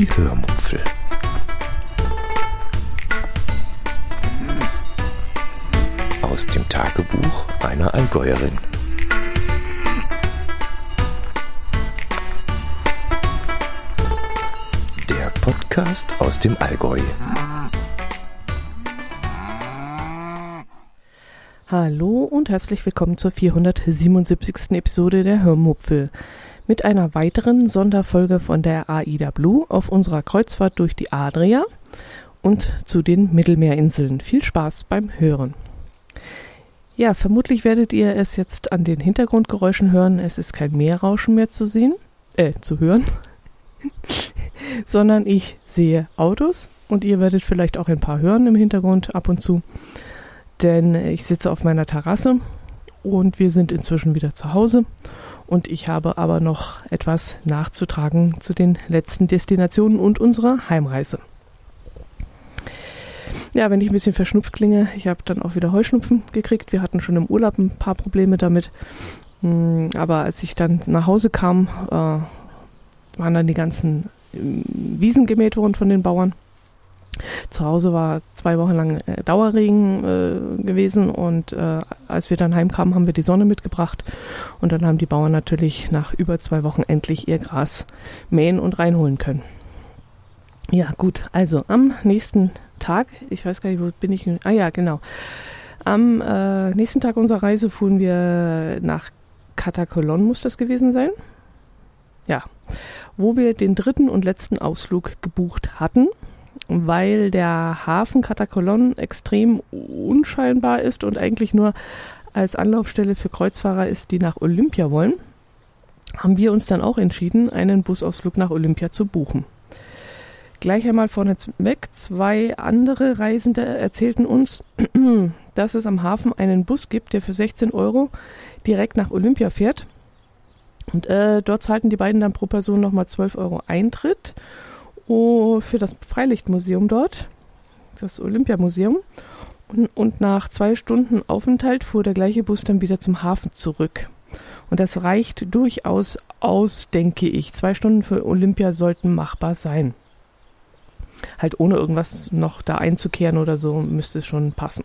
Die Hörmupfel. Aus dem Tagebuch einer Allgäuerin. Der Podcast aus dem Allgäu. Hallo und herzlich willkommen zur 477. Episode der Hörmupfel mit einer weiteren Sonderfolge von der AIDA Blue auf unserer Kreuzfahrt durch die Adria und zu den Mittelmeerinseln. Viel Spaß beim Hören. Ja, vermutlich werdet ihr es jetzt an den Hintergrundgeräuschen hören. Es ist kein Meerrauschen mehr zu sehen, äh, zu hören, sondern ich sehe Autos und ihr werdet vielleicht auch ein paar hören im Hintergrund ab und zu, denn ich sitze auf meiner Terrasse und wir sind inzwischen wieder zu Hause und ich habe aber noch etwas nachzutragen zu den letzten Destinationen und unserer Heimreise. Ja, wenn ich ein bisschen verschnupft klinge, ich habe dann auch wieder Heuschnupfen gekriegt. Wir hatten schon im Urlaub ein paar Probleme damit. Hm, aber als ich dann nach Hause kam, äh, waren dann die ganzen ähm, Wiesen gemäht worden von den Bauern. Zu Hause war zwei Wochen lang äh, Dauerregen äh, gewesen und äh, als wir dann heimkamen, haben wir die Sonne mitgebracht und dann haben die Bauern natürlich nach über zwei Wochen endlich ihr Gras mähen und reinholen können. Ja, gut, also am nächsten Tag, ich weiß gar nicht, wo bin ich? Ah ja, genau. Am äh, nächsten Tag unserer Reise fuhren wir nach Katakolon, muss das gewesen sein? Ja, wo wir den dritten und letzten Ausflug gebucht hatten weil der Hafen Katakolon extrem unscheinbar ist und eigentlich nur als Anlaufstelle für Kreuzfahrer ist, die nach Olympia wollen, haben wir uns dann auch entschieden, einen Busausflug nach Olympia zu buchen. Gleich einmal vorne weg, zwei andere Reisende erzählten uns, dass es am Hafen einen Bus gibt, der für 16 Euro direkt nach Olympia fährt. Und äh, dort zahlten die beiden dann pro Person nochmal 12 Euro Eintritt oh, für das Freilichtmuseum dort, das Olympiamuseum. Und, und nach zwei Stunden Aufenthalt fuhr der gleiche Bus dann wieder zum Hafen zurück. Und das reicht durchaus aus, denke ich. Zwei Stunden für Olympia sollten machbar sein. Halt ohne irgendwas noch da einzukehren oder so müsste es schon passen.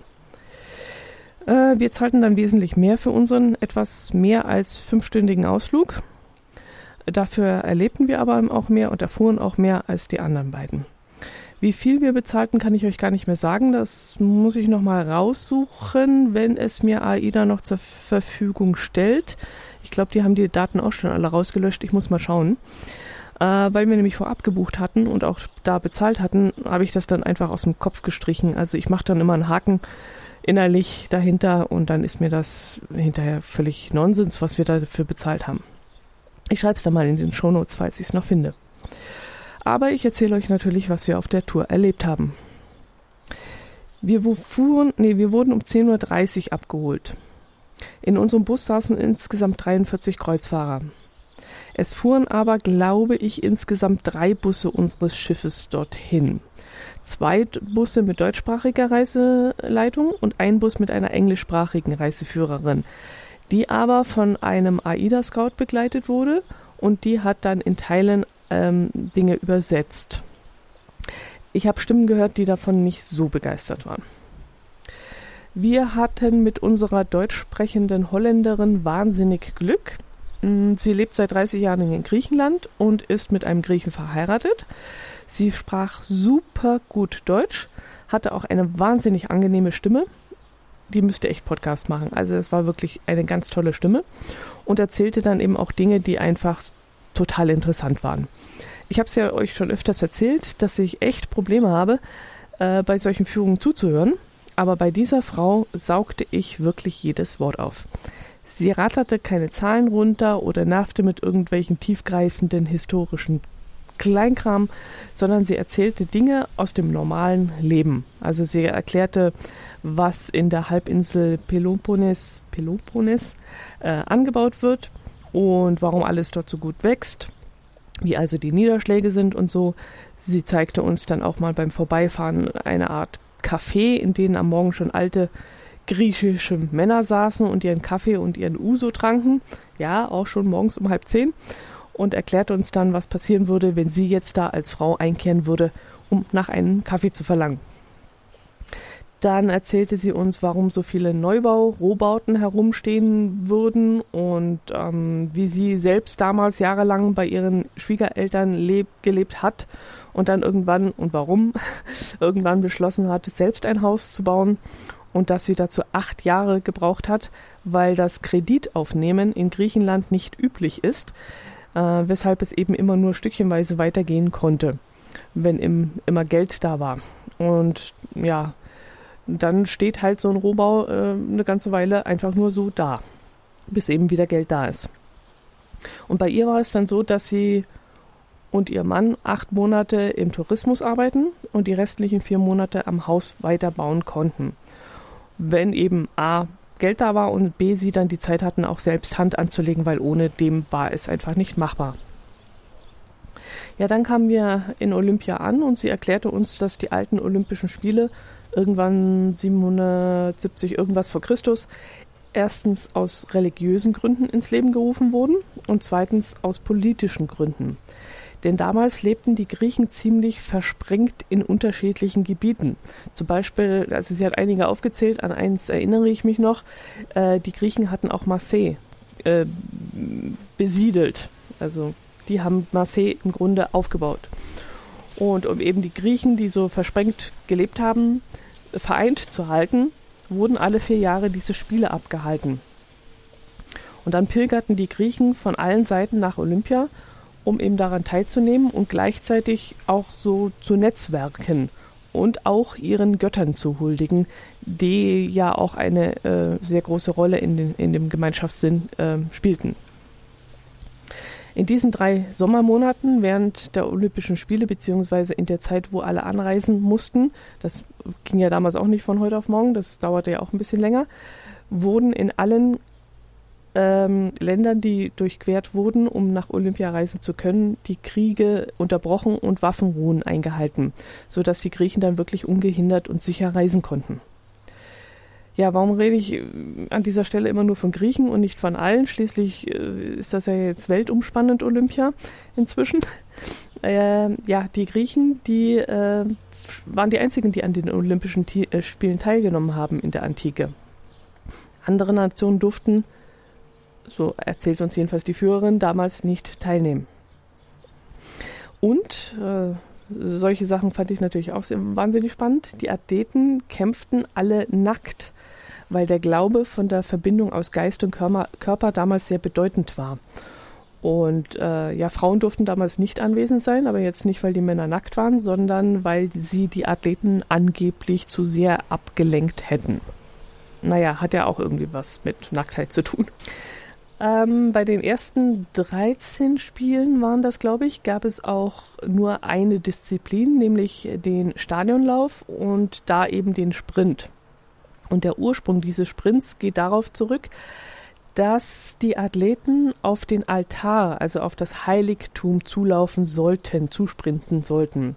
Äh, wir zahlten dann wesentlich mehr für unseren etwas mehr als fünfstündigen Ausflug. Dafür erlebten wir aber auch mehr und erfuhren auch mehr als die anderen beiden. Wie viel wir bezahlten, kann ich euch gar nicht mehr sagen. Das muss ich nochmal raussuchen, wenn es mir AIDA noch zur Verfügung stellt. Ich glaube, die haben die Daten auch schon alle rausgelöscht. Ich muss mal schauen. Äh, weil wir nämlich vorab gebucht hatten und auch da bezahlt hatten, habe ich das dann einfach aus dem Kopf gestrichen. Also ich mache dann immer einen Haken innerlich dahinter und dann ist mir das hinterher völlig Nonsens, was wir dafür bezahlt haben. Ich schreibe es da mal in den Shownotes, falls ich es noch finde. Aber ich erzähle euch natürlich, was wir auf der Tour erlebt haben. Wir fuhren, nee, wir wurden um 10.30 Uhr abgeholt. In unserem Bus saßen insgesamt 43 Kreuzfahrer. Es fuhren aber, glaube ich, insgesamt drei Busse unseres Schiffes dorthin. Zwei Busse mit deutschsprachiger Reiseleitung und ein Bus mit einer englischsprachigen Reiseführerin die aber von einem AIDA-Scout begleitet wurde und die hat dann in Teilen ähm, Dinge übersetzt. Ich habe Stimmen gehört, die davon nicht so begeistert waren. Wir hatten mit unserer deutsch sprechenden Holländerin wahnsinnig Glück. Mm, sie lebt seit 30 Jahren in Griechenland und ist mit einem Griechen verheiratet. Sie sprach super gut Deutsch, hatte auch eine wahnsinnig angenehme Stimme die müsste echt Podcast machen. Also es war wirklich eine ganz tolle Stimme und erzählte dann eben auch Dinge, die einfach total interessant waren. Ich habe es ja euch schon öfters erzählt, dass ich echt Probleme habe, äh, bei solchen Führungen zuzuhören. Aber bei dieser Frau saugte ich wirklich jedes Wort auf. Sie ratterte keine Zahlen runter oder nervte mit irgendwelchen tiefgreifenden historischen Kleinkram, sondern sie erzählte Dinge aus dem normalen Leben. Also sie erklärte, was in der Halbinsel Peloponnes, Peloponnes äh, angebaut wird und warum alles dort so gut wächst, wie also die Niederschläge sind und so. Sie zeigte uns dann auch mal beim Vorbeifahren eine Art Café, in denen am Morgen schon alte griechische Männer saßen und ihren Kaffee und ihren Uso tranken. Ja, auch schon morgens um halb zehn. und erklärt uns dann, was passieren würde, wenn sie jetzt da als Frau einkehren würde, um nach einem Kaffee zu verlangen. Dann erzählte sie uns, warum so viele Neubau-Rohbauten herumstehen würden und ähm, wie sie selbst damals jahrelang bei ihren Schwiegereltern leb gelebt hat und dann irgendwann und warum irgendwann beschlossen hat, selbst ein Haus zu bauen und dass sie dazu acht Jahre gebraucht hat, weil das Kreditaufnehmen in Griechenland nicht üblich ist, äh, weshalb es eben immer nur stückchenweise weitergehen konnte, wenn im, immer Geld da war. Und ja, dann steht halt so ein Rohbau äh, eine ganze Weile einfach nur so da, bis eben wieder Geld da ist. Und bei ihr war es dann so, dass sie und ihr Mann acht Monate im Tourismus arbeiten und die restlichen vier Monate am Haus weiterbauen konnten. Wenn eben A Geld da war und B sie dann die Zeit hatten, auch selbst Hand anzulegen, weil ohne dem war es einfach nicht machbar. Ja, dann kamen wir in Olympia an und sie erklärte uns, dass die alten Olympischen Spiele irgendwann 770 irgendwas vor Christus erstens aus religiösen Gründen ins Leben gerufen wurden und zweitens aus politischen Gründen. Denn damals lebten die Griechen ziemlich versprengt in unterschiedlichen Gebieten. Zum Beispiel, also sie hat einige aufgezählt, an eins erinnere ich mich noch, äh, die Griechen hatten auch Marseille äh, besiedelt. Also die haben Marseille im Grunde aufgebaut. Und um eben die Griechen, die so versprengt gelebt haben, vereint zu halten, wurden alle vier Jahre diese Spiele abgehalten. Und dann pilgerten die Griechen von allen Seiten nach Olympia, um eben daran teilzunehmen und gleichzeitig auch so zu netzwerken und auch ihren Göttern zu huldigen, die ja auch eine äh, sehr große Rolle in, den, in dem Gemeinschaftssinn äh, spielten. In diesen drei Sommermonaten während der Olympischen Spiele, beziehungsweise in der Zeit, wo alle anreisen mussten, das ging ja damals auch nicht von heute auf morgen, das dauerte ja auch ein bisschen länger, wurden in allen ähm, Ländern, die durchquert wurden, um nach Olympia reisen zu können, die Kriege unterbrochen und Waffenruhen eingehalten, sodass die Griechen dann wirklich ungehindert und sicher reisen konnten. Ja, warum rede ich äh, an dieser Stelle immer nur von Griechen und nicht von allen? Schließlich äh, ist das ja jetzt weltumspannend Olympia inzwischen. Äh, ja, die Griechen, die äh, waren die einzigen, die an den Olympischen T äh, Spielen teilgenommen haben in der Antike. Andere Nationen durften, so erzählt uns jedenfalls die Führerin, damals nicht teilnehmen. Und äh, solche Sachen fand ich natürlich auch wahnsinnig spannend. Die Athleten kämpften alle nackt weil der Glaube von der Verbindung aus Geist und Körper, Körper damals sehr bedeutend war. Und äh, ja, Frauen durften damals nicht anwesend sein, aber jetzt nicht, weil die Männer nackt waren, sondern weil sie die Athleten angeblich zu sehr abgelenkt hätten. Naja, hat ja auch irgendwie was mit Nacktheit zu tun. Ähm, bei den ersten 13 Spielen waren das, glaube ich, gab es auch nur eine Disziplin, nämlich den Stadionlauf und da eben den Sprint. Und der Ursprung dieses Sprints geht darauf zurück, dass die Athleten auf den Altar, also auf das Heiligtum zulaufen sollten, zusprinten sollten.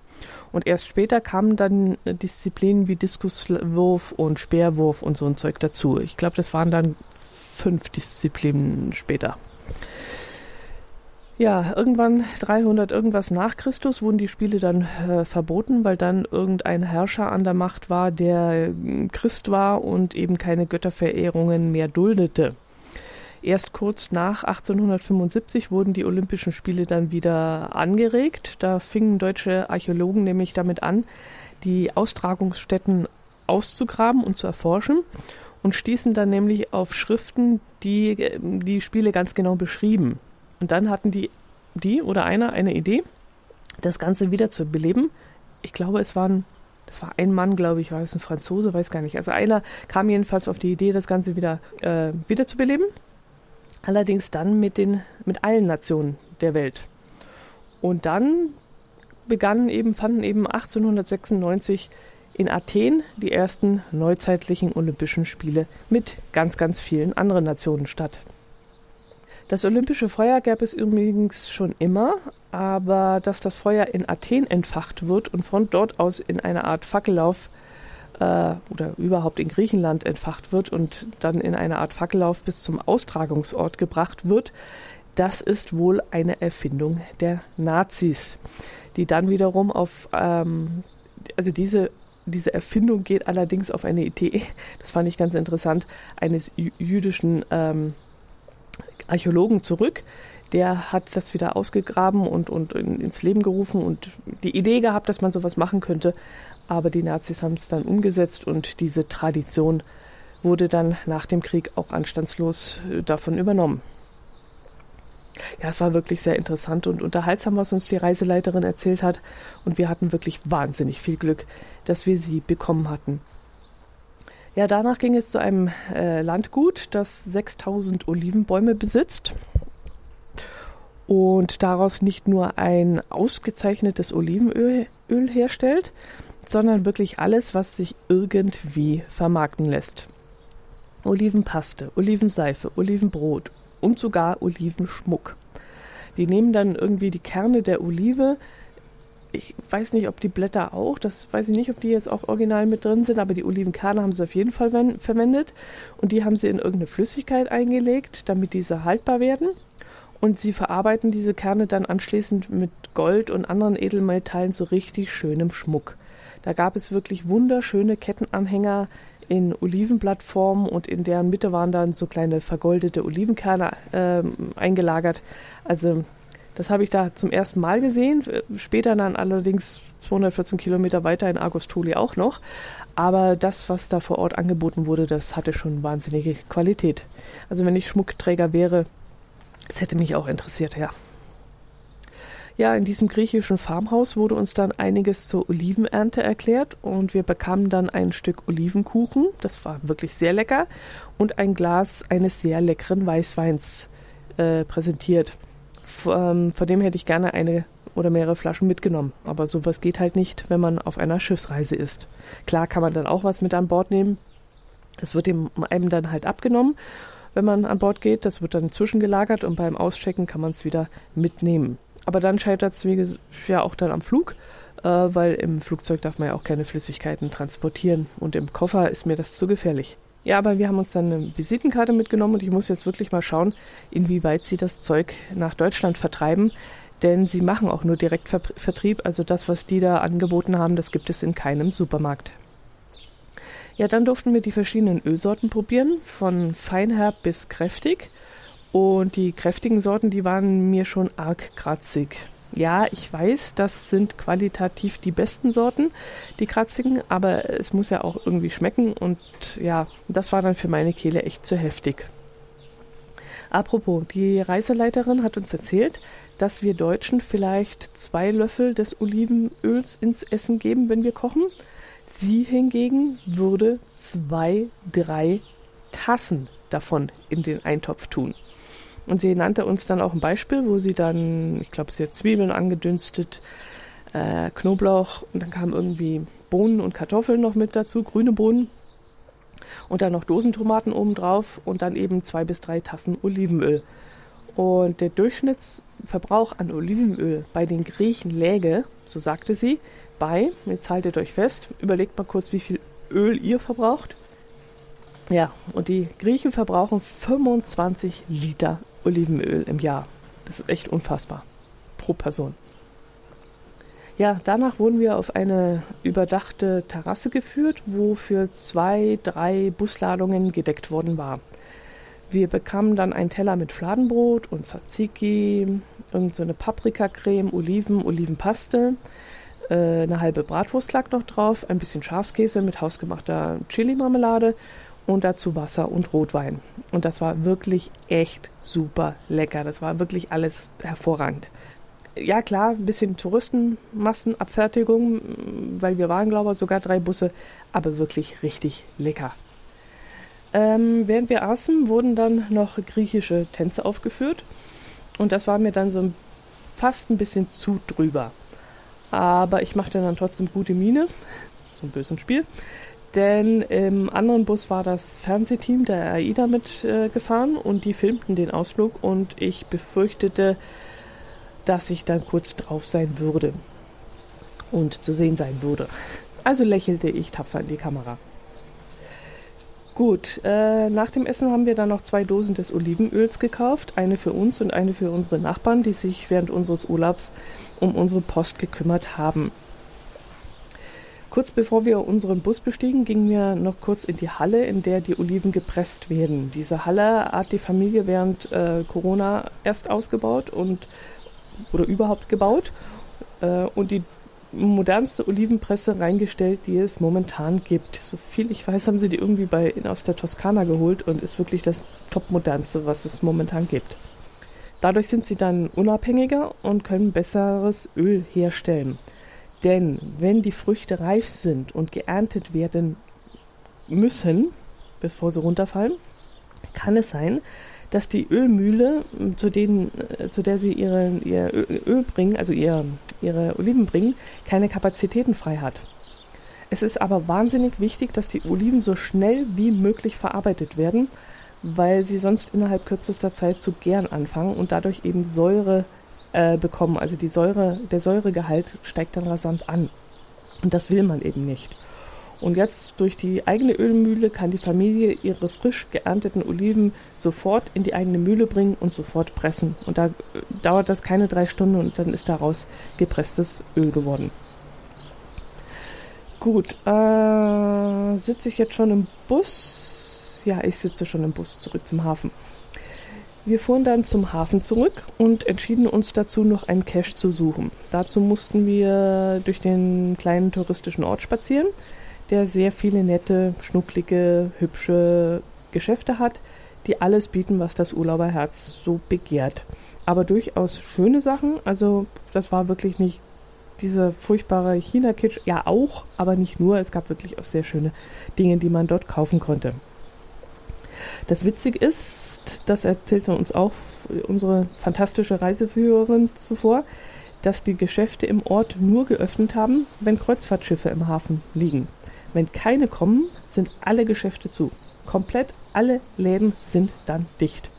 Und erst später kamen dann Disziplinen wie Diskuswurf und Speerwurf und so ein Zeug dazu. Ich glaube, das waren dann fünf Disziplinen später. Ja, irgendwann 300 irgendwas nach Christus wurden die Spiele dann äh, verboten, weil dann irgendein Herrscher an der Macht war, der äh, Christ war und eben keine Götterverehrungen mehr duldete. Erst kurz nach 1875 wurden die Olympischen Spiele dann wieder angeregt. Da fingen deutsche Archäologen nämlich damit an, die Austragungsstätten auszugraben und zu erforschen und stießen dann nämlich auf Schriften, die äh, die Spiele ganz genau beschrieben. Und dann hatten die, die oder einer eine Idee, das Ganze wieder zu beleben. Ich glaube, es waren, das war ein Mann, glaube ich, war es ein Franzose, weiß gar nicht. Also einer kam jedenfalls auf die Idee, das Ganze wieder, äh, wieder zu beleben. Allerdings dann mit den, mit allen Nationen der Welt. Und dann begannen eben, fanden eben 1896 in Athen die ersten neuzeitlichen Olympischen Spiele mit ganz, ganz vielen anderen Nationen statt. Das olympische Feuer gab es übrigens schon immer, aber dass das Feuer in Athen entfacht wird und von dort aus in eine Art Fackellauf äh, oder überhaupt in Griechenland entfacht wird und dann in eine Art Fackellauf bis zum Austragungsort gebracht wird, das ist wohl eine Erfindung der Nazis, die dann wiederum auf, ähm, also diese, diese Erfindung geht allerdings auf eine Idee, das fand ich ganz interessant, eines jüdischen ähm, Archäologen zurück. Der hat das wieder ausgegraben und, und ins Leben gerufen und die Idee gehabt, dass man sowas machen könnte. Aber die Nazis haben es dann umgesetzt und diese Tradition wurde dann nach dem Krieg auch anstandslos äh, davon übernommen. Ja, es war wirklich sehr interessant und unterhaltsam, was uns die Reiseleiterin erzählt hat. Und wir hatten wirklich wahnsinnig viel Glück, dass wir sie bekommen hatten. Ja, danach ging es zu einem äh, Landgut, das 6000 Olivenbäume besitzt und daraus nicht nur ein ausgezeichnetes Olivenöl Öl herstellt, sondern wirklich alles, was sich irgendwie vermarkten lässt. Olivenpaste, Olivenseife, Olivenbrot, und sogar Olivenschmuck. Die nehmen dann irgendwie die Kerne der Olive. Ich weiß nicht, ob die Blätter auch, das weiß ich nicht, ob die jetzt auch original mit drin sind, aber die Olivenkerne haben sie auf jeden Fall verwendet. Und die haben sie in irgendeine Flüssigkeit eingelegt, damit diese haltbar werden. Und sie verarbeiten diese Kerne dann anschließend mit Gold und anderen Edelmetallen zu richtig schönem Schmuck. Da gab es wirklich wunderschöne Kettenanhänger in Olivenblattform und in deren Mitte waren dann so kleine vergoldete Olivenkerne äh, eingelagert. Also das habe ich da zum ersten Mal gesehen. Später dann allerdings 214 Kilometer weiter in Agostoli auch noch. Aber das, was da vor Ort angeboten wurde, das hatte schon wahnsinnige Qualität. Also wenn ich Schmuckträger wäre, das hätte mich auch interessiert, ja. Ja, in diesem griechischen Farmhaus wurde uns dann einiges zur Olivenernte erklärt und wir bekamen dann ein Stück Olivenkuchen, das war wirklich sehr lecker, und ein Glas eines sehr leckeren Weißweins äh, präsentiert. Ähm, von dem hätte ich gerne eine oder mehrere Flaschen mitgenommen. Aber sowas geht halt nicht, wenn man auf einer Schiffsreise ist. Klar kann man dann auch was mit an Bord nehmen. Das wird einem dann halt abgenommen, wenn man an Bord geht. Das wird dann zwischengelagert und beim Auschecken kann man es wieder mitnehmen. Aber dann scheitert es ja auch dann am Flug, äh, weil im Flugzeug darf man ja auch keine Flüssigkeiten transportieren und im Koffer ist mir das zu gefährlich. Ja, aber wir haben uns dann eine Visitenkarte mitgenommen und ich muss jetzt wirklich mal schauen, inwieweit sie das Zeug nach Deutschland vertreiben, denn sie machen auch nur Direktvertrieb, also das, was die da angeboten haben, das gibt es in keinem Supermarkt. Ja, dann durften wir die verschiedenen Ölsorten probieren, von feinherb bis kräftig. Und die kräftigen Sorten, die waren mir schon arg kratzig. Ja, ich weiß, das sind qualitativ die besten Sorten, die kratzigen, aber es muss ja auch irgendwie schmecken und ja, das war dann für meine Kehle echt zu heftig. Apropos, die Reiseleiterin hat uns erzählt, dass wir Deutschen vielleicht zwei Löffel des Olivenöls ins Essen geben, wenn wir kochen. Sie hingegen würde zwei, drei Tassen davon in den Eintopf tun. Und sie nannte uns dann auch ein Beispiel, wo sie dann, ich glaube, sie hat Zwiebeln angedünstet, äh, Knoblauch und dann kamen irgendwie Bohnen und Kartoffeln noch mit dazu, grüne Bohnen. Und dann noch Dosentomaten obendrauf und dann eben zwei bis drei Tassen Olivenöl. Und der Durchschnittsverbrauch an Olivenöl bei den Griechen läge, so sagte sie, bei, jetzt haltet euch fest, überlegt mal kurz, wie viel Öl ihr verbraucht. Ja, und die Griechen verbrauchen 25 Liter Olivenöl im Jahr. Das ist echt unfassbar. Pro Person. Ja, danach wurden wir auf eine überdachte Terrasse geführt, wo für zwei, drei Busladungen gedeckt worden war. Wir bekamen dann einen Teller mit Fladenbrot und Tzatziki, irgend so eine Paprikacreme, Oliven, Olivenpaste, äh, eine halbe Bratwurst lag noch drauf, ein bisschen Schafskäse mit hausgemachter Chili-Marmelade und dazu Wasser und Rotwein. Und das war wirklich echt super lecker. Das war wirklich alles hervorragend. Ja klar, ein bisschen Touristenmassenabfertigung, weil wir waren, glaube ich, sogar drei Busse, aber wirklich richtig lecker. Ähm, während wir aßen, wurden dann noch griechische Tänze aufgeführt. Und das war mir dann so fast ein bisschen zu drüber. Aber ich machte dann trotzdem gute Miene. So ein böses Spiel. Denn im anderen Bus war das Fernsehteam der AIDA mitgefahren äh, und die filmten den Ausflug und ich befürchtete, dass ich dann kurz drauf sein würde und zu sehen sein würde. Also lächelte ich tapfer in die Kamera. Gut, äh, nach dem Essen haben wir dann noch zwei Dosen des Olivenöls gekauft, eine für uns und eine für unsere Nachbarn, die sich während unseres Urlaubs um unsere Post gekümmert haben. Kurz bevor wir unseren Bus bestiegen, gingen wir noch kurz in die Halle, in der die Oliven gepresst werden. Diese Halle hat die Familie während äh, Corona erst ausgebaut und oder überhaupt gebaut äh, und die modernste Olivenpresse reingestellt, die es momentan gibt. So viel ich weiß, haben sie die irgendwie bei, aus der Toskana geholt und ist wirklich das topmodernste, was es momentan gibt. Dadurch sind sie dann unabhängiger und können besseres Öl herstellen. Denn wenn die Früchte reif sind und geerntet werden müssen, bevor sie runterfallen, kann es sein, dass die Ölmühle, zu, denen, äh, zu der sie ihre, ihr Öl bringen, also ihr, ihre Oliven bringen, keine Kapazitäten frei hat. Es ist aber wahnsinnig wichtig, dass die Oliven so schnell wie möglich verarbeitet werden, weil sie sonst innerhalb kürzester Zeit zu gären anfangen und dadurch eben Säure äh, bekommen. Also die Säure, der Säuregehalt steigt dann rasant an. Und das will man eben nicht. Und jetzt durch die eigene Ölmühle kann die Familie ihre frisch geernteten Oliven sofort in die eigene Mühle bringen und sofort pressen. Und da äh, dauert das keine drei Stunden und dann ist daraus gepresstes Öl geworden. Gut, äh, sitze ich jetzt schon im Bus? Ja, ich sitze schon im Bus zurück zum Hafen. Wir fuhren dann zum Hafen zurück und entschieden uns dazu, noch einen Cache zu suchen. Dazu mussten wir durch den kleinen touristischen Ort spazieren, der sehr viele nette, schnucklige, hübsche Geschäfte hat, die alles bieten, was das Urlauberherz so begehrt. Aber durchaus schöne Sachen. Also das war wirklich nicht dieser furchtbare China-Kitsch. Ja auch, aber nicht nur. Es gab wirklich auch sehr schöne Dinge, die man dort kaufen konnte. Das Witzige ist, das erzählte uns auch unsere fantastische Reiseführerin zuvor, dass die Geschäfte im Ort nur geöffnet haben, wenn Kreuzfahrtschiffe im Hafen liegen. Wenn keine kommen, sind alle Geschäfte zu. Komplett alle Läden sind dann dicht.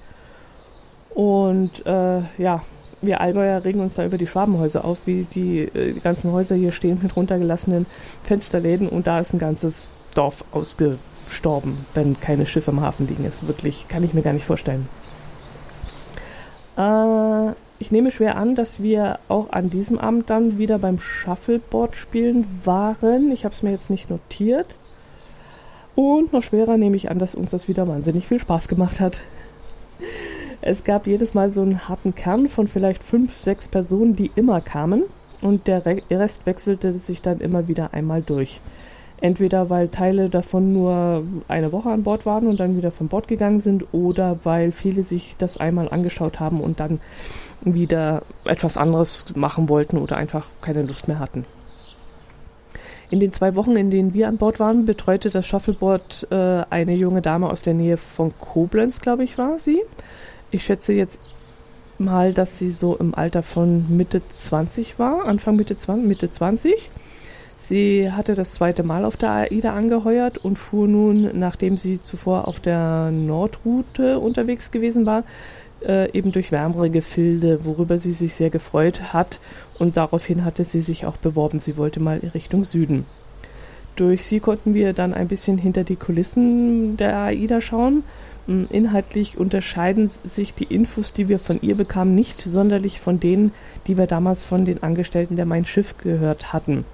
Und äh, ja, wir Allgäuer regen uns da über die Schwabenhäuser auf, wie die, äh, die ganzen Häuser hier stehen mit runtergelassenen Fensterläden und da ist ein ganzes Dorf ausge gestorben, wenn keine Schiffe im Hafen liegen. Ist wirklich, kann ich mir gar nicht vorstellen. Äh, ich nehme schwer an, dass wir auch an diesem Abend dann wieder beim Shuffleboard spielen waren. Ich habe es mir jetzt nicht notiert. Und noch schwerer nehme ich an, dass uns das wieder wahnsinnig viel Spaß gemacht hat. Es gab jedes Mal so einen harten Kern von vielleicht fünf, sechs Personen, die immer kamen. Und der Rest wechselte sich dann immer wieder einmal durch. Entweder weil Teile davon nur eine Woche an Bord waren und dann wieder von Bord gegangen sind oder weil viele sich das einmal angeschaut haben und dann wieder etwas anderes machen wollten oder einfach keine Lust mehr hatten. In den zwei Wochen, in denen wir an Bord waren, betreute das Shuffleboard äh, eine junge Dame aus der Nähe von Koblenz, glaube ich, war sie. Ich schätze jetzt mal, dass sie so im Alter von Mitte 20 war, Anfang Mitte 20, Mitte 20. Sie hatte das zweite Mal auf der AIDA angeheuert und fuhr nun, nachdem sie zuvor auf der Nordroute unterwegs gewesen war, äh, eben durch wärmere Gefilde, worüber sie sich sehr gefreut hat. Und daraufhin hatte sie sich auch beworben. Sie wollte mal Richtung Süden. Durch sie konnten wir dann ein bisschen hinter die Kulissen der AIDA schauen. Hm, inhaltlich unterscheiden sich die Infos, die wir von ihr bekamen, nicht sonderlich von denen, die wir damals von den Angestellten der Mein Schiff gehört hatten.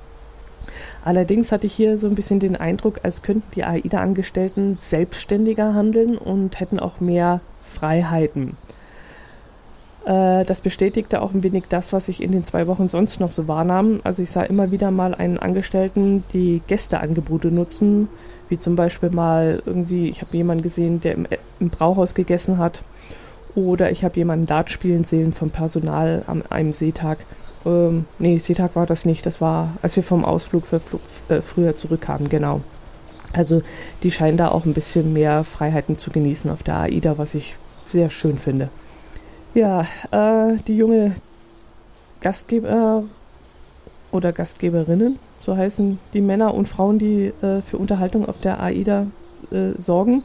Allerdings hatte ich hier so ein bisschen den Eindruck, als könnten die AIDA-Angestellten selbstständiger handeln und hätten auch mehr Freiheiten. Äh, das bestätigte auch ein wenig das, was ich in den zwei Wochen sonst noch so wahrnahm. Also ich sah immer wieder mal einen Angestellten, die Gästeangebote nutzen, wie zum Beispiel mal irgendwie, ich habe jemanden gesehen, der im, im Brauhaus gegessen hat. Oder ich habe jemanden Dart spielen sehen vom Personal an einem Seetag. Ähm, nee, Seetag war das nicht. Das war, als wir vom Ausflug für, äh, früher zurückkamen, genau. Also die scheinen da auch ein bisschen mehr Freiheiten zu genießen auf der AIDA, was ich sehr schön finde. Ja, äh, die junge Gastgeber oder Gastgeberinnen, so heißen die Männer und Frauen, die äh, für Unterhaltung auf der AIDA äh, sorgen,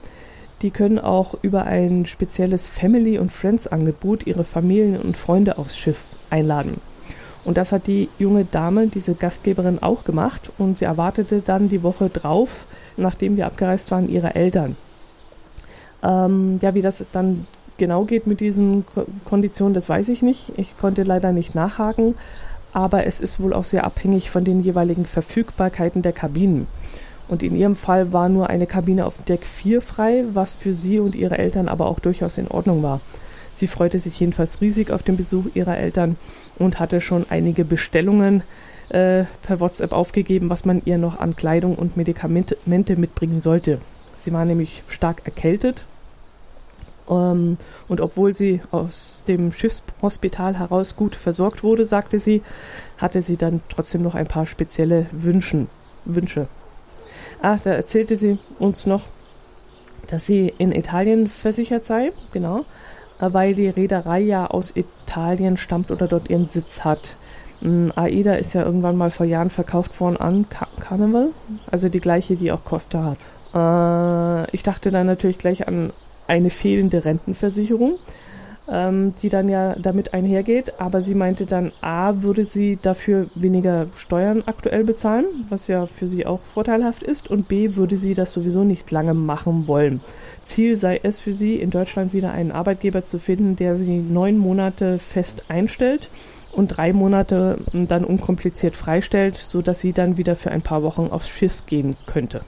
die können auch über ein spezielles Family- und Friends-Angebot ihre Familien und Freunde aufs Schiff einladen. Und das hat die junge Dame, diese Gastgeberin, auch gemacht. Und sie erwartete dann die Woche drauf, nachdem wir abgereist waren, ihre Eltern. Ähm, ja, wie das dann genau geht mit diesen Konditionen, das weiß ich nicht. Ich konnte leider nicht nachhaken, aber es ist wohl auch sehr abhängig von den jeweiligen Verfügbarkeiten der Kabinen. Und in ihrem Fall war nur eine Kabine auf Deck 4 frei, was für sie und ihre Eltern aber auch durchaus in Ordnung war. Sie freute sich jedenfalls riesig auf den Besuch ihrer Eltern und hatte schon einige Bestellungen äh, per WhatsApp aufgegeben, was man ihr noch an Kleidung und Medikamente mitbringen sollte. Sie war nämlich stark erkältet ähm, und obwohl sie aus dem Schiffshospital heraus gut versorgt wurde, sagte sie, hatte sie dann trotzdem noch ein paar spezielle Wünschen, Wünsche. Ah, da erzählte sie uns noch, dass sie in Italien versichert sei, genau, weil die Reederei ja aus Italien stammt oder dort ihren Sitz hat. AIDA ist ja irgendwann mal vor Jahren verkauft worden an Car Carnival, also die gleiche, die auch Costa hat. Äh, ich dachte dann natürlich gleich an eine fehlende Rentenversicherung ähm, die dann ja damit einhergeht. Aber sie meinte dann, a, würde sie dafür weniger Steuern aktuell bezahlen, was ja für sie auch vorteilhaft ist, und b, würde sie das sowieso nicht lange machen wollen. Ziel sei es für sie, in Deutschland wieder einen Arbeitgeber zu finden, der sie neun Monate fest einstellt und drei Monate dann unkompliziert freistellt, sodass sie dann wieder für ein paar Wochen aufs Schiff gehen könnte.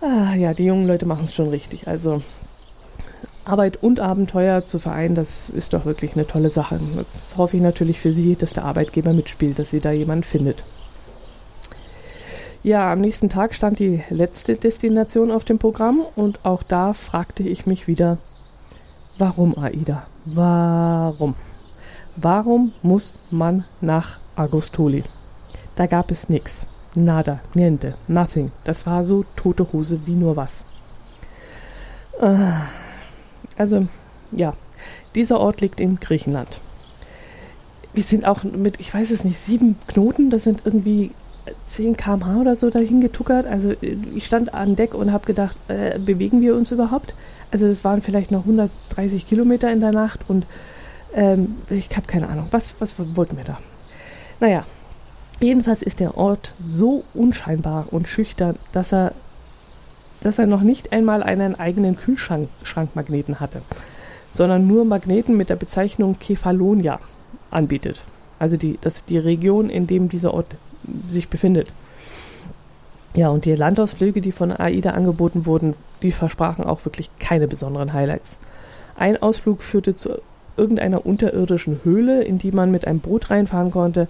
Ah, ja, die jungen Leute machen es schon richtig. Also Arbeit und Abenteuer zu vereinen, das ist doch wirklich eine tolle Sache. Jetzt hoffe ich natürlich für Sie, dass der Arbeitgeber mitspielt, dass sie da jemanden findet. Ja, am nächsten Tag stand die letzte Destination auf dem Programm und auch da fragte ich mich wieder, warum AIDA? Warum? Warum muss man nach Agostoli? Da gab es nichts. Nada, niente, nothing. Das war so tote Hose wie nur was. Äh, also ja, dieser Ort liegt in Griechenland. Wir sind auch mit, ich weiß es nicht, sieben Knoten, das sind irgendwie 10 km/h oder so dahin getuckert. Also ich stand an Deck und habe gedacht, äh, bewegen wir uns überhaupt? Also es waren vielleicht noch 130 Kilometer in der Nacht und ähm, ich habe keine Ahnung, was, was wollten wir da? Naja, jedenfalls ist der Ort so unscheinbar und schüchtern, dass er dass er noch nicht einmal einen eigenen Kühlschrankmagneten hatte, sondern nur Magneten mit der Bezeichnung Kefalonia anbietet. Also die, das die Region, in dem dieser Ort sich befindet. Ja, und die Landausflüge, die von AIDA angeboten wurden, die versprachen auch wirklich keine besonderen Highlights. Ein Ausflug führte zu irgendeiner unterirdischen Höhle, in die man mit einem Boot reinfahren konnte,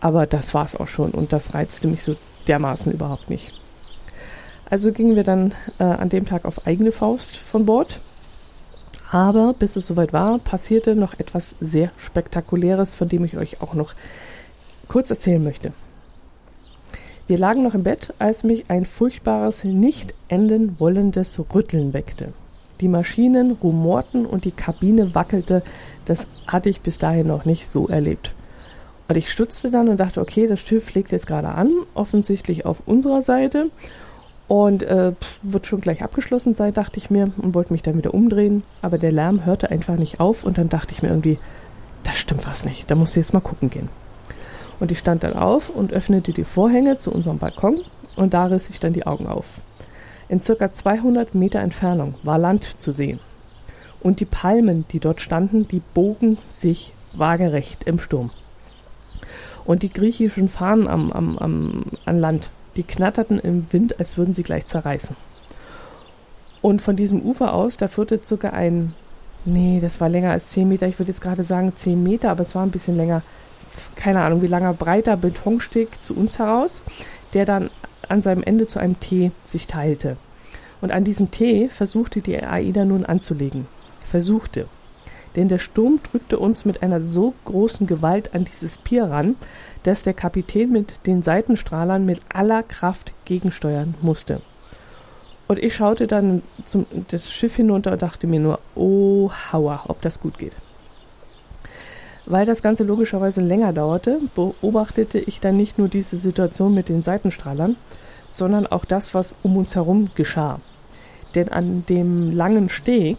aber das war es auch schon und das reizte mich so dermaßen überhaupt nicht. Also gingen wir dann äh, an dem Tag auf eigene Faust von Bord. Aber bis es soweit war, passierte noch etwas sehr Spektakuläres, von dem ich euch auch noch kurz erzählen möchte. Wir lagen noch im Bett, als mich ein furchtbares, nicht enden wollendes Rütteln weckte. Die Maschinen rumorten und die Kabine wackelte. Das hatte ich bis dahin noch nicht so erlebt. Und ich stutzte dann und dachte, okay, das Schiff fliegt jetzt gerade an, offensichtlich auf unserer Seite. Und äh, wird schon gleich abgeschlossen sein, dachte ich mir, und wollte mich dann wieder umdrehen. Aber der Lärm hörte einfach nicht auf und dann dachte ich mir irgendwie, da stimmt was nicht, da muss ich jetzt mal gucken gehen. Und ich stand dann auf und öffnete die Vorhänge zu unserem Balkon und da riss ich dann die Augen auf. In circa 200 Meter Entfernung war Land zu sehen. Und die Palmen, die dort standen, die bogen sich waagerecht im Sturm. Und die griechischen Fahnen am, am, am, an Land, die knatterten im Wind, als würden sie gleich zerreißen. Und von diesem Ufer aus, da führte circa ein, nee, das war länger als 10 Meter, ich würde jetzt gerade sagen 10 Meter, aber es war ein bisschen länger, keine Ahnung wie langer, breiter Betonsteg zu uns heraus, der dann an seinem Ende zu einem T sich teilte. Und an diesem T versuchte die AIDA nun anzulegen. Versuchte. Denn der Sturm drückte uns mit einer so großen Gewalt an dieses Pier ran, dass der Kapitän mit den Seitenstrahlern mit aller Kraft gegensteuern musste. Und ich schaute dann zum, das Schiff hinunter und dachte mir nur, oh Hauer, ob das gut geht. Weil das Ganze logischerweise länger dauerte, beobachtete ich dann nicht nur diese Situation mit den Seitenstrahlern, sondern auch das, was um uns herum geschah. Denn an dem langen Steg,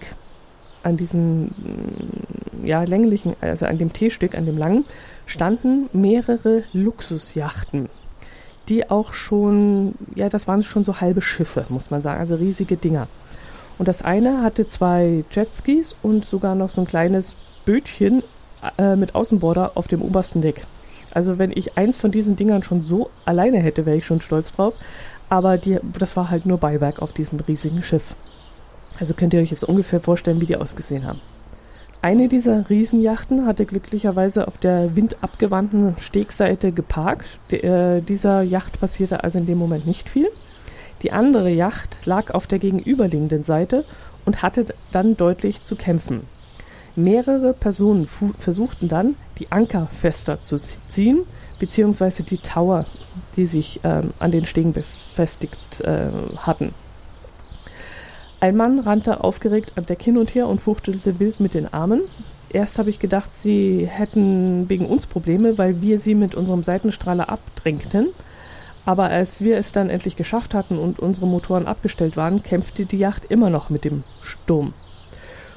an diesem ja, länglichen, also an dem T-Stück, an dem langen, standen mehrere Luxusjachten, die auch schon, ja, das waren schon so halbe Schiffe, muss man sagen, also riesige Dinger. Und das eine hatte zwei Jetskis und sogar noch so ein kleines Bötchen äh, mit Außenborder auf dem obersten Deck. Also wenn ich eins von diesen Dingern schon so alleine hätte, wäre ich schon stolz drauf. Aber die, das war halt nur Beiwerk auf diesem riesigen Schiff. Also könnt ihr euch jetzt ungefähr vorstellen, wie die ausgesehen haben. Eine dieser Riesenjachten hatte glücklicherweise auf der windabgewandten Stegseite geparkt. De, äh, dieser Yacht passierte also in dem Moment nicht viel. Die andere Yacht lag auf der gegenüberliegenden Seite und hatte dann deutlich zu kämpfen. Mehrere Personen versuchten dann, die Anker fester zu ziehen, beziehungsweise die Tower, die sich ähm, an den Stegen befestigt äh, hatten. Ein Mann rannte aufgeregt am Deck hin und her und fuchtelte wild mit den Armen. Erst habe ich gedacht, sie hätten wegen uns Probleme, weil wir sie mit unserem Seitenstrahler abdrängten. Aber als wir es dann endlich geschafft hatten und unsere Motoren abgestellt waren, kämpfte die Yacht immer noch mit dem Sturm.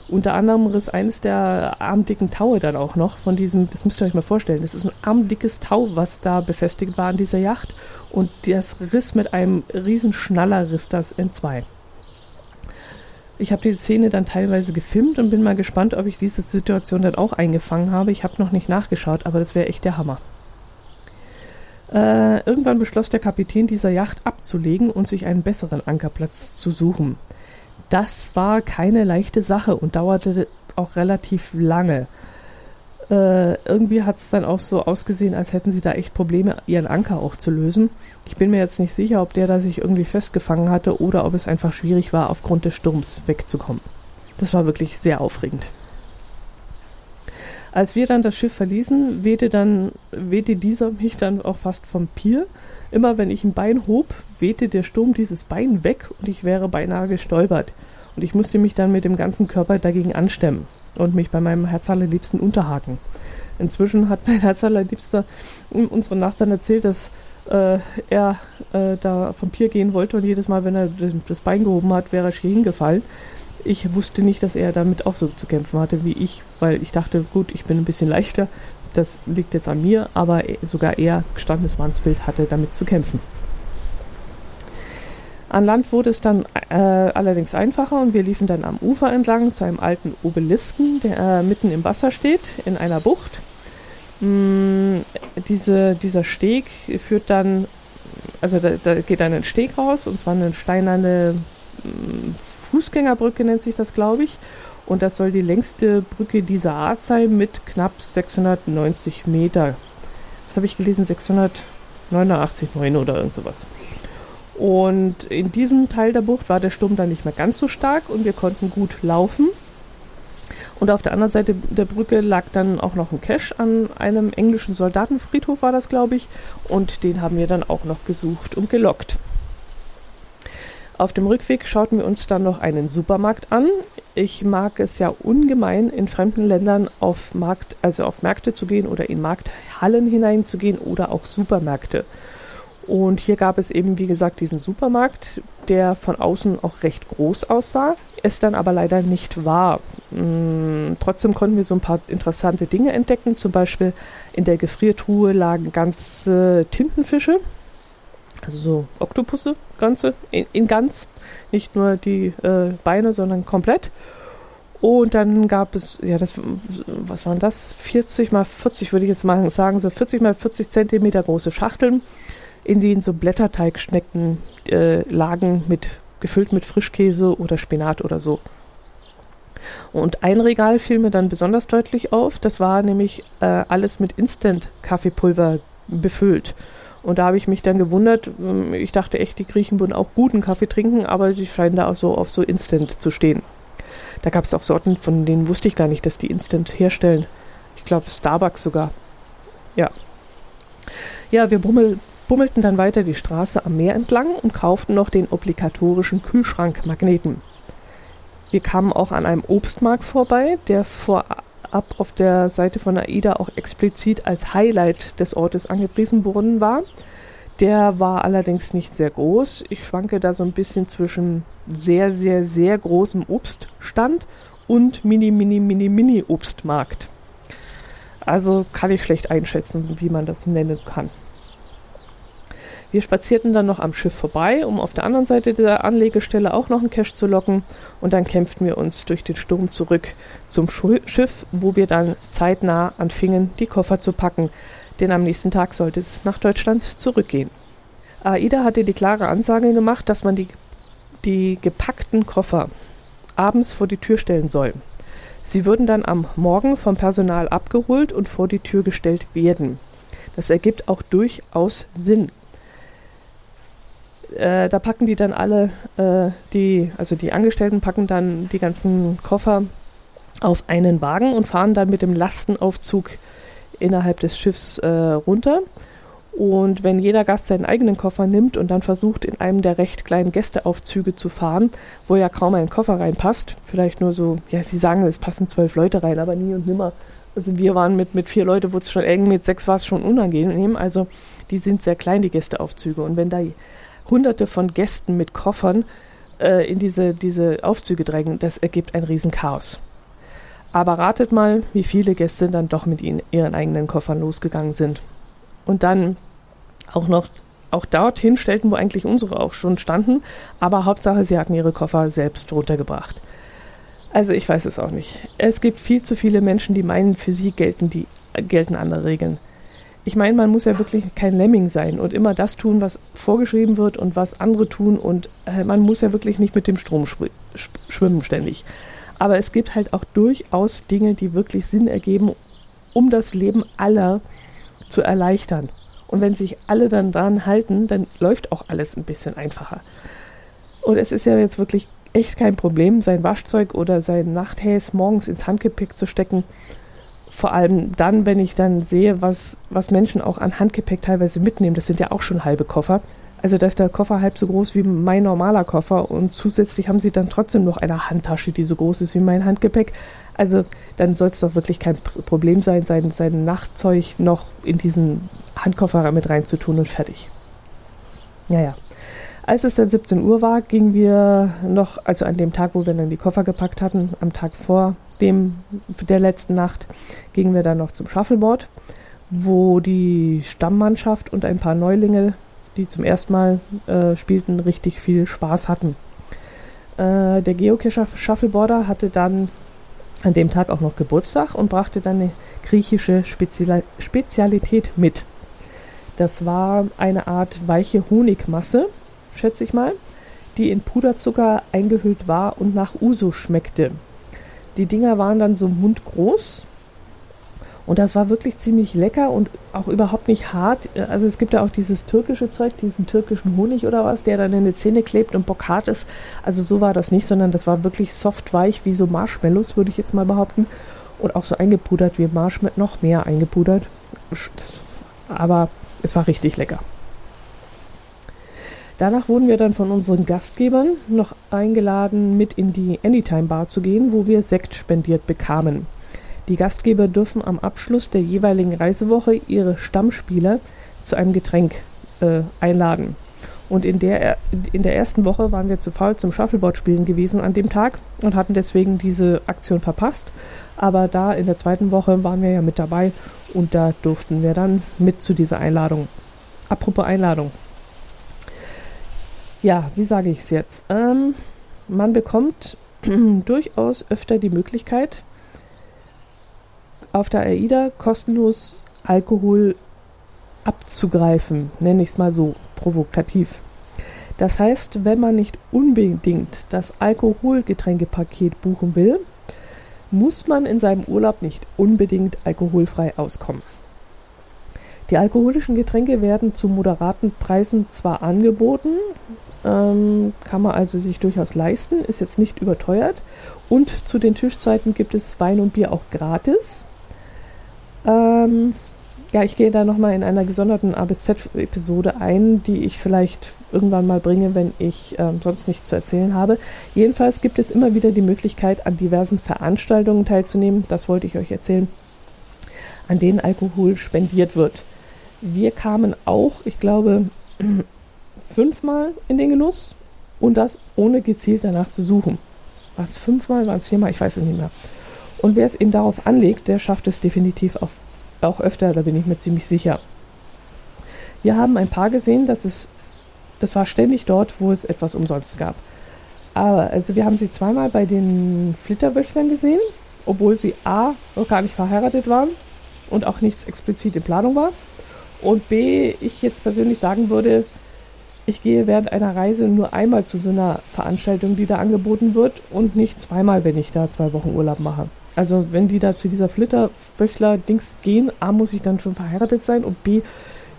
Unter anderem riss eines der armdicken Taue dann auch noch von diesem, das müsst ihr euch mal vorstellen, das ist ein armdickes Tau, was da befestigt war an dieser Yacht und das riss mit einem riesen Schnaller riss das in zwei. Ich habe die Szene dann teilweise gefilmt und bin mal gespannt, ob ich diese Situation dann auch eingefangen habe. Ich habe noch nicht nachgeschaut, aber das wäre echt der Hammer. Äh, irgendwann beschloss der Kapitän dieser Yacht abzulegen und sich einen besseren Ankerplatz zu suchen. Das war keine leichte Sache und dauerte auch relativ lange. Äh, irgendwie hat es dann auch so ausgesehen, als hätten sie da echt Probleme, ihren Anker auch zu lösen. Ich bin mir jetzt nicht sicher, ob der da sich irgendwie festgefangen hatte oder ob es einfach schwierig war, aufgrund des Sturms wegzukommen. Das war wirklich sehr aufregend. Als wir dann das Schiff verließen, wehte dann, wehte dieser mich dann auch fast vom Pier. Immer wenn ich ein Bein hob, wehte der Sturm dieses Bein weg und ich wäre beinahe gestolpert. Und ich musste mich dann mit dem ganzen Körper dagegen anstemmen und mich bei meinem Herzallerliebsten unterhaken. Inzwischen hat mein Herzallerliebster unsere Nachbarn erzählt, dass äh, er äh, da vom Pier gehen wollte und jedes Mal, wenn er das Bein gehoben hat, wäre er schier hingefallen. Ich wusste nicht, dass er damit auch so zu kämpfen hatte wie ich, weil ich dachte, gut, ich bin ein bisschen leichter, das liegt jetzt an mir, aber sogar er, gestandenes Mannsbild, hatte damit zu kämpfen. An Land wurde es dann äh, allerdings einfacher und wir liefen dann am Ufer entlang zu einem alten Obelisken, der äh, mitten im Wasser steht, in einer Bucht. Mm, diese, dieser Steg führt dann, also da, da, geht dann ein Steg raus, und zwar eine steinerne mm, Fußgängerbrücke nennt sich das, glaube ich. Und das soll die längste Brücke dieser Art sein mit knapp 690 Meter. Was habe ich gelesen? 689, 9 oder irgend sowas. Und in diesem Teil der Bucht war der Sturm dann nicht mehr ganz so stark und wir konnten gut laufen. Und auf der anderen Seite der Brücke lag dann auch noch ein Cache an einem englischen Soldatenfriedhof, war das, glaube ich. Und den haben wir dann auch noch gesucht und gelockt. Auf dem Rückweg schauten wir uns dann noch einen Supermarkt an. Ich mag es ja ungemein, in fremden Ländern auf Markt, also auf Märkte zu gehen oder in Markthallen hineinzugehen oder auch Supermärkte. Und hier gab es eben, wie gesagt, diesen Supermarkt, der von außen auch recht groß aussah, es dann aber leider nicht war. Hm, trotzdem konnten wir so ein paar interessante Dinge entdecken. Zum Beispiel in der Gefriertruhe lagen ganze Tintenfische, also so Oktopusse, ganze, in, in ganz, nicht nur die äh, Beine, sondern komplett. Und dann gab es, ja, das, was waren das? 40 mal 40 würde ich jetzt mal sagen, so 40 mal 40 Zentimeter große Schachteln in denen so Blätterteigschnecken äh, lagen, mit, gefüllt mit Frischkäse oder Spinat oder so. Und ein Regal fiel mir dann besonders deutlich auf. Das war nämlich äh, alles mit Instant-Kaffeepulver befüllt. Und da habe ich mich dann gewundert. Ähm, ich dachte echt, die Griechen würden auch guten Kaffee trinken, aber die scheinen da auch so auf so Instant zu stehen. Da gab es auch Sorten, von denen wusste ich gar nicht, dass die Instant herstellen. Ich glaube Starbucks sogar. Ja. Ja, wir bummel, bummelten dann weiter die Straße am Meer entlang und kauften noch den obligatorischen Kühlschrankmagneten. Wir kamen auch an einem Obstmarkt vorbei, der vorab auf der Seite von AIDA auch explizit als Highlight des Ortes angepriesen worden war. Der war allerdings nicht sehr groß. Ich schwanke da so ein bisschen zwischen sehr, sehr, sehr großem Obststand und mini, mini, mini, mini Obstmarkt. Also kann ich schlecht einschätzen, wie man das nennen kann. Wir spazierten dann noch am Schiff vorbei, um auf der anderen Seite der Anlegestelle auch noch einen Cache zu locken. Und dann kämpften wir uns durch den Sturm zurück zum Schiff, wo wir dann zeitnah anfingen, die Koffer zu packen. Denn am nächsten Tag sollte es nach Deutschland zurückgehen. AIDA hatte die klare Ansage gemacht, dass man die, die gepackten Koffer abends vor die Tür stellen soll. Sie würden dann am Morgen vom Personal abgeholt und vor die Tür gestellt werden. Das ergibt auch durchaus Sinn äh, da packen die dann alle, äh, die, also die Angestellten packen dann die ganzen Koffer auf einen Wagen und fahren dann mit dem Lastenaufzug innerhalb des Schiffs äh, runter. Und wenn jeder Gast seinen eigenen Koffer nimmt und dann versucht, in einem der recht kleinen Gästeaufzüge zu fahren, wo ja kaum ein Koffer reinpasst, vielleicht nur so, ja, sie sagen, es passen zwölf Leute rein, aber nie und nimmer. Also wir waren mit, mit vier Leuten, wo es schon eng mit sechs war es schon unangenehm. Also die sind sehr klein, die Gästeaufzüge. Und wenn da hunderte von Gästen mit Koffern äh, in diese, diese Aufzüge drängen, das ergibt ein Riesenchaos. Aber ratet mal, wie viele Gäste dann doch mit ihnen, ihren eigenen Koffern losgegangen sind. Und dann auch noch auch dorthin stellten, wo eigentlich unsere auch schon standen, aber Hauptsache, sie hatten ihre Koffer selbst runtergebracht. Also ich weiß es auch nicht. Es gibt viel zu viele Menschen, die meinen, für sie gelten, die, gelten andere Regeln ich meine, man muss ja wirklich kein Lemming sein und immer das tun, was vorgeschrieben wird und was andere tun und äh, man muss ja wirklich nicht mit dem Strom schwimmen ständig. Aber es gibt halt auch durchaus Dinge, die wirklich Sinn ergeben, um das Leben aller zu erleichtern. Und wenn sich alle dann dran halten, dann läuft auch alles ein bisschen einfacher. Und es ist ja jetzt wirklich echt kein Problem, sein Waschzeug oder sein Nachthäs morgens ins Handgepäck zu stecken vor allem dann, wenn ich dann sehe, was, was Menschen auch an Handgepäck teilweise mitnehmen, das sind ja auch schon halbe Koffer. Also da ist der Koffer halb so groß wie mein normaler Koffer und zusätzlich haben sie dann trotzdem noch eine Handtasche, die so groß ist wie mein Handgepäck. Also dann soll es doch wirklich kein Problem sein, sein, sein Nachtzeug noch in diesen Handkoffer mit reinzutun und fertig. Ja, ja. Als es dann 17 Uhr war, gingen wir noch, also an dem Tag, wo wir dann die Koffer gepackt hatten, am Tag vor dem, der letzten Nacht, gingen wir dann noch zum Shuffleboard, wo die Stammmannschaft und ein paar Neulinge, die zum ersten Mal äh, spielten, richtig viel Spaß hatten. Äh, der Geocacher Shuffleboarder hatte dann an dem Tag auch noch Geburtstag und brachte dann eine griechische Spezial Spezialität mit. Das war eine Art weiche Honigmasse, schätze ich mal, die in Puderzucker eingehüllt war und nach Uso schmeckte. Die Dinger waren dann so mundgroß und das war wirklich ziemlich lecker und auch überhaupt nicht hart. Also es gibt ja auch dieses türkische Zeug, diesen türkischen Honig oder was, der dann in die Zähne klebt und bockhart ist. Also so war das nicht, sondern das war wirklich soft weich wie so Marshmallows, würde ich jetzt mal behaupten. Und auch so eingepudert wie Marshmallows, noch mehr eingepudert. Aber es war richtig lecker. Danach wurden wir dann von unseren Gastgebern noch eingeladen, mit in die Anytime Bar zu gehen, wo wir Sekt spendiert bekamen. Die Gastgeber dürfen am Abschluss der jeweiligen Reisewoche ihre Stammspieler zu einem Getränk äh, einladen. Und in der, in der ersten Woche waren wir zu faul zum Shuffleboard-Spielen gewesen an dem Tag und hatten deswegen diese Aktion verpasst. Aber da in der zweiten Woche waren wir ja mit dabei und da durften wir dann mit zu dieser Einladung. Apropos Einladung ja, wie sage ich es jetzt? Ähm, man bekommt durchaus öfter die Möglichkeit, auf der AIDA kostenlos Alkohol abzugreifen, nenne ich es mal so provokativ. Das heißt, wenn man nicht unbedingt das Alkoholgetränkepaket buchen will, muss man in seinem Urlaub nicht unbedingt alkoholfrei auskommen. Die alkoholischen Getränke werden zu moderaten Preisen zwar angeboten, ähm, kann man also sich durchaus leisten, ist jetzt nicht überteuert. Und zu den Tischzeiten gibt es Wein und Bier auch gratis. Ähm, ja, ich gehe da nochmal in einer gesonderten A bis Z-Episode ein, die ich vielleicht irgendwann mal bringe, wenn ich ähm, sonst nichts zu erzählen habe. Jedenfalls gibt es immer wieder die Möglichkeit, an diversen Veranstaltungen teilzunehmen. Das wollte ich euch erzählen, an denen Alkohol spendiert wird. Wir kamen auch, ich glaube, fünfmal in den Genuss und das ohne gezielt danach zu suchen. War es fünfmal, waren es viermal, ich weiß es nicht mehr. Und wer es eben darauf anlegt, der schafft es definitiv auf, auch öfter, da bin ich mir ziemlich sicher. Wir haben ein Paar gesehen, das ist, das war ständig dort, wo es etwas umsonst gab. Aber also wir haben sie zweimal bei den Flitterwöchlern gesehen, obwohl sie A noch gar nicht verheiratet waren und auch nichts explizit in Planung war. Und B, ich jetzt persönlich sagen würde, ich gehe während einer Reise nur einmal zu so einer Veranstaltung, die da angeboten wird und nicht zweimal, wenn ich da zwei Wochen Urlaub mache. Also wenn die da zu dieser Flitterwöchler-Dings gehen, A muss ich dann schon verheiratet sein und B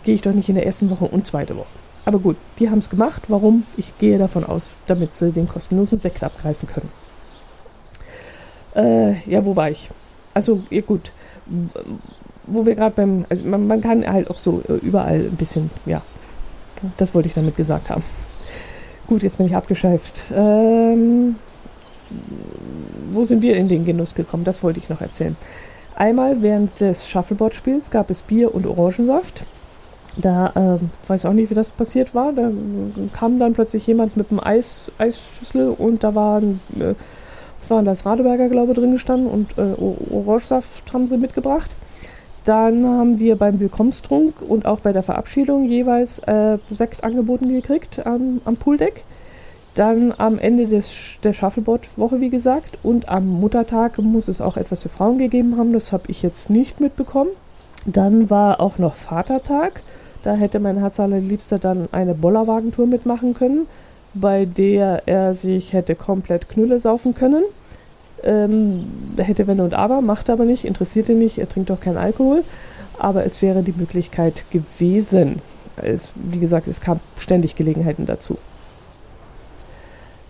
gehe ich doch nicht in der ersten Woche und zweite Woche. Aber gut, die haben es gemacht. Warum? Ich gehe davon aus, damit sie den kostenlosen Sekt abgreifen können. Äh, ja, wo war ich? Also, ja gut, wo wir gerade beim, also man, man, kann halt auch so äh, überall ein bisschen, ja, das wollte ich damit gesagt haben. Gut, jetzt bin ich abgescheift. Ähm, wo sind wir in den Genuss gekommen? Das wollte ich noch erzählen. Einmal während des Shuffleboard-Spiels gab es Bier und Orangensaft. Da ähm, weiß auch nicht, wie das passiert war. Da kam dann plötzlich jemand mit einem Eis, Eisschüssel und da waren, äh, was war das, Radeberger, glaube ich, drin gestanden und äh, Orangensaft haben sie mitgebracht. Dann haben wir beim Willkommenstrunk und auch bei der Verabschiedung jeweils äh, Sekt angeboten gekriegt am, am Pooldeck. Dann am Ende des, der Shuffleboard-Woche, wie gesagt, und am Muttertag muss es auch etwas für Frauen gegeben haben. Das habe ich jetzt nicht mitbekommen. Dann war auch noch Vatertag. Da hätte mein Herz allerliebster dann eine Bollerwagentour mitmachen können, bei der er sich hätte komplett Knülle saufen können. Ähm, hätte Wenn und Aber, macht aber nicht, interessiert ihn nicht, er trinkt auch keinen Alkohol. Aber es wäre die Möglichkeit gewesen. Es, wie gesagt, es kam ständig Gelegenheiten dazu.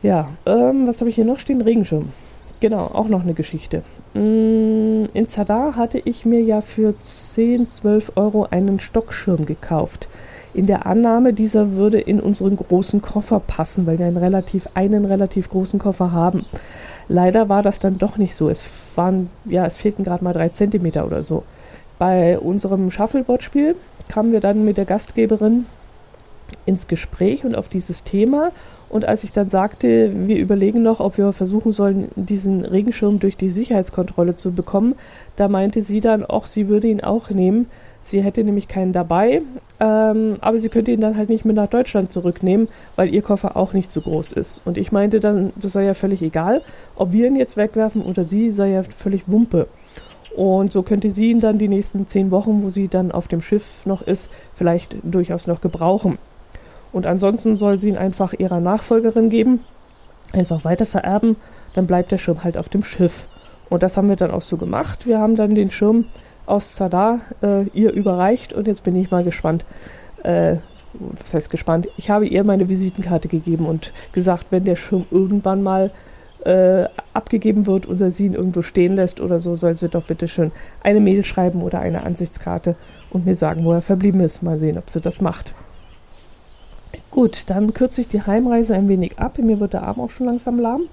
Ja, ähm, was habe ich hier noch stehen? Regenschirm. Genau, auch noch eine Geschichte. Mm, in Zadar hatte ich mir ja für 10, 12 Euro einen Stockschirm gekauft. In der Annahme, dieser würde in unseren großen Koffer passen, weil wir einen relativ, einen relativ großen Koffer haben. Leider war das dann doch nicht so. Es waren, ja, es fehlten gerade mal drei Zentimeter oder so. Bei unserem Shuffleboard-Spiel kamen wir dann mit der Gastgeberin ins Gespräch und auf dieses Thema. Und als ich dann sagte, wir überlegen noch, ob wir versuchen sollen, diesen Regenschirm durch die Sicherheitskontrolle zu bekommen, da meinte sie dann, auch sie würde ihn auch nehmen. Sie hätte nämlich keinen dabei, ähm, aber sie könnte ihn dann halt nicht mit nach Deutschland zurücknehmen, weil ihr Koffer auch nicht so groß ist. Und ich meinte dann, das sei ja völlig egal, ob wir ihn jetzt wegwerfen oder sie, sei ja völlig Wumpe. Und so könnte sie ihn dann die nächsten zehn Wochen, wo sie dann auf dem Schiff noch ist, vielleicht durchaus noch gebrauchen. Und ansonsten soll sie ihn einfach ihrer Nachfolgerin geben, einfach weiter vererben, dann bleibt der Schirm halt auf dem Schiff. Und das haben wir dann auch so gemacht. Wir haben dann den Schirm aus Zadar äh, ihr überreicht und jetzt bin ich mal gespannt. Äh, was heißt gespannt? Ich habe ihr meine Visitenkarte gegeben und gesagt, wenn der Schirm irgendwann mal äh, abgegeben wird oder sie ihn irgendwo stehen lässt oder so, soll sie doch bitte schön eine Mail schreiben oder eine Ansichtskarte und mir sagen, wo er verblieben ist. Mal sehen, ob sie das macht. Gut, dann kürze ich die Heimreise ein wenig ab. Mir wird der Arm auch schon langsam lahm.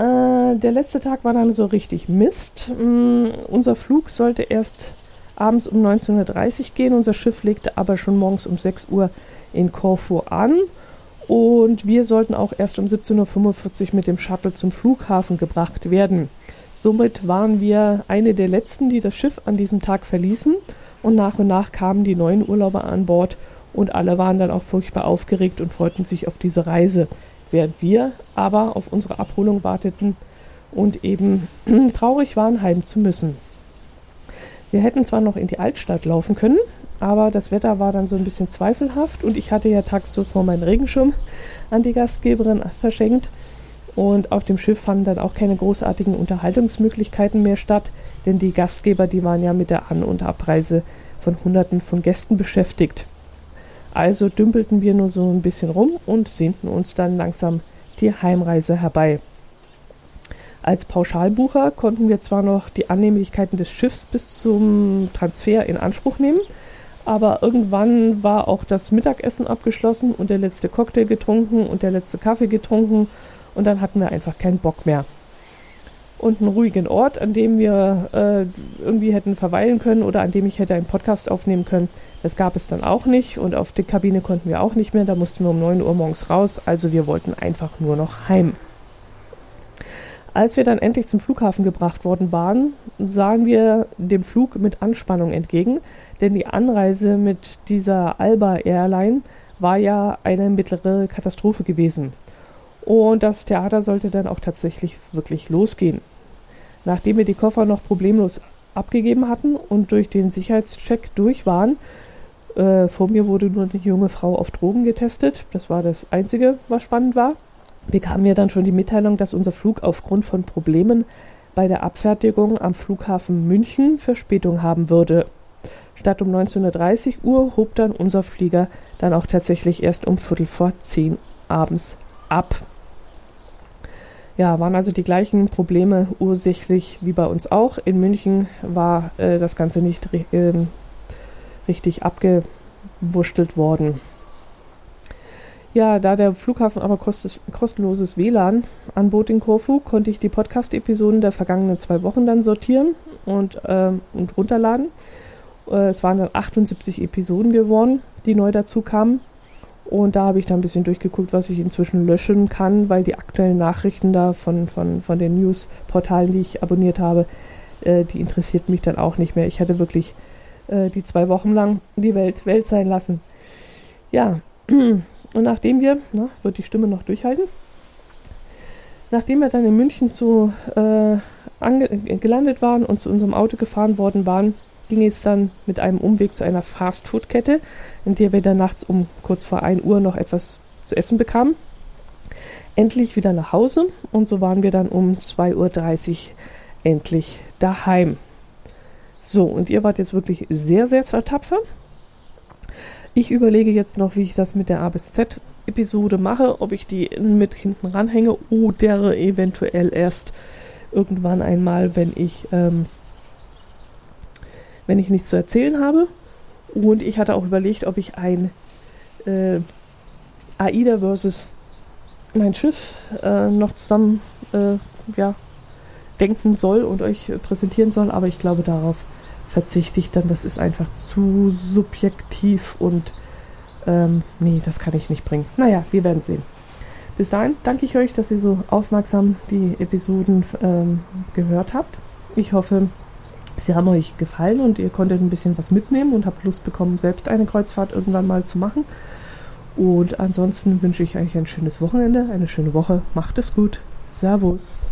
Äh, der letzte Tag war dann so richtig Mist. Mm, unser Flug sollte erst abends um 19.30 Uhr gehen. Unser Schiff legte aber schon morgens um 6 Uhr in Korfu an. Und wir sollten auch erst um 17.45 Uhr mit dem Shuttle zum Flughafen gebracht werden. Somit waren wir eine der letzten, die das Schiff an diesem Tag verließen. Und nach und nach kamen die neuen Urlauber an Bord und alle waren dann auch furchtbar aufgeregt und freuten sich auf diese Reise, während wir aber auf unsere Abholung warteten und eben traurig waren, heim zu müssen. Wir hätten zwar noch in die Altstadt laufen können, aber das Wetter war dann so ein bisschen zweifelhaft und ich hatte ja tags zuvor meinen Regenschirm an die Gastgeberin verschenkt und auf dem Schiff fanden dann auch keine großartigen Unterhaltungsmöglichkeiten mehr statt, denn die Gastgeber, die waren ja mit der An- und Abreise von Hunderten von Gästen beschäftigt. Also dümpelten wir nur so ein bisschen rum und sehnten uns dann langsam die Heimreise herbei. Als Pauschalbucher konnten wir zwar noch die Annehmlichkeiten des Schiffs bis zum Transfer in Anspruch nehmen, aber irgendwann war auch das Mittagessen abgeschlossen und der letzte Cocktail getrunken und der letzte Kaffee getrunken und dann hatten wir einfach keinen Bock mehr. Und einen ruhigen Ort, an dem wir äh, irgendwie hätten verweilen können oder an dem ich hätte einen Podcast aufnehmen können, das gab es dann auch nicht und auf die Kabine konnten wir auch nicht mehr. Da mussten wir um 9 Uhr morgens raus. Also wir wollten einfach nur noch heim. Als wir dann endlich zum Flughafen gebracht worden waren, sahen wir dem Flug mit Anspannung entgegen, denn die Anreise mit dieser Alba Airline war ja eine mittlere Katastrophe gewesen. Und das Theater sollte dann auch tatsächlich wirklich losgehen. Nachdem wir die Koffer noch problemlos abgegeben hatten und durch den Sicherheitscheck durch waren, äh, vor mir wurde nur eine junge Frau auf Drogen getestet. Das war das Einzige, was spannend war. Bekamen wir dann schon die Mitteilung, dass unser Flug aufgrund von Problemen bei der Abfertigung am Flughafen München Verspätung haben würde. Statt um 19.30 Uhr hob dann unser Flieger dann auch tatsächlich erst um Viertel vor zehn abends ab. Ja, waren also die gleichen Probleme ursächlich wie bei uns auch. In München war äh, das Ganze nicht äh, richtig abgewurschtelt worden. Ja, da der Flughafen aber kostenloses WLAN anbot in Korfu, konnte ich die Podcast-Episoden der vergangenen zwei Wochen dann sortieren und, äh, und runterladen. Äh, es waren dann 78 Episoden geworden, die neu dazu kamen. Und da habe ich dann ein bisschen durchgeguckt, was ich inzwischen löschen kann, weil die aktuellen Nachrichten da von, von, von den News-Portalen, die ich abonniert habe, äh, die interessiert mich dann auch nicht mehr. Ich hatte wirklich äh, die zwei Wochen lang die Welt Welt sein lassen. Ja, und nachdem wir, na, wird die Stimme noch durchhalten, nachdem wir dann in München zu, äh, gelandet waren und zu unserem Auto gefahren worden waren, ging es dann mit einem Umweg zu einer Fastfood-Kette, in der wir dann nachts um kurz vor 1 Uhr noch etwas zu essen bekamen. Endlich wieder nach Hause und so waren wir dann um 2.30 Uhr endlich daheim. So, und ihr wart jetzt wirklich sehr, sehr tapfer. Ich überlege jetzt noch, wie ich das mit der A bis Z Episode mache, ob ich die mit hinten ranhänge oder eventuell erst irgendwann einmal, wenn ich ähm, wenn ich nichts zu erzählen habe. Und ich hatte auch überlegt, ob ich ein äh, AIDA versus mein Schiff äh, noch zusammen äh, ja, denken soll und euch präsentieren soll, aber ich glaube, darauf verzichte ich dann. Das ist einfach zu subjektiv und ähm, nee, das kann ich nicht bringen. Naja, wir werden sehen. Bis dahin danke ich euch, dass ihr so aufmerksam die Episoden ähm, gehört habt. Ich hoffe, Sie haben euch gefallen und ihr konntet ein bisschen was mitnehmen und habt Lust bekommen, selbst eine Kreuzfahrt irgendwann mal zu machen. Und ansonsten wünsche ich euch ein schönes Wochenende, eine schöne Woche. Macht es gut. Servus.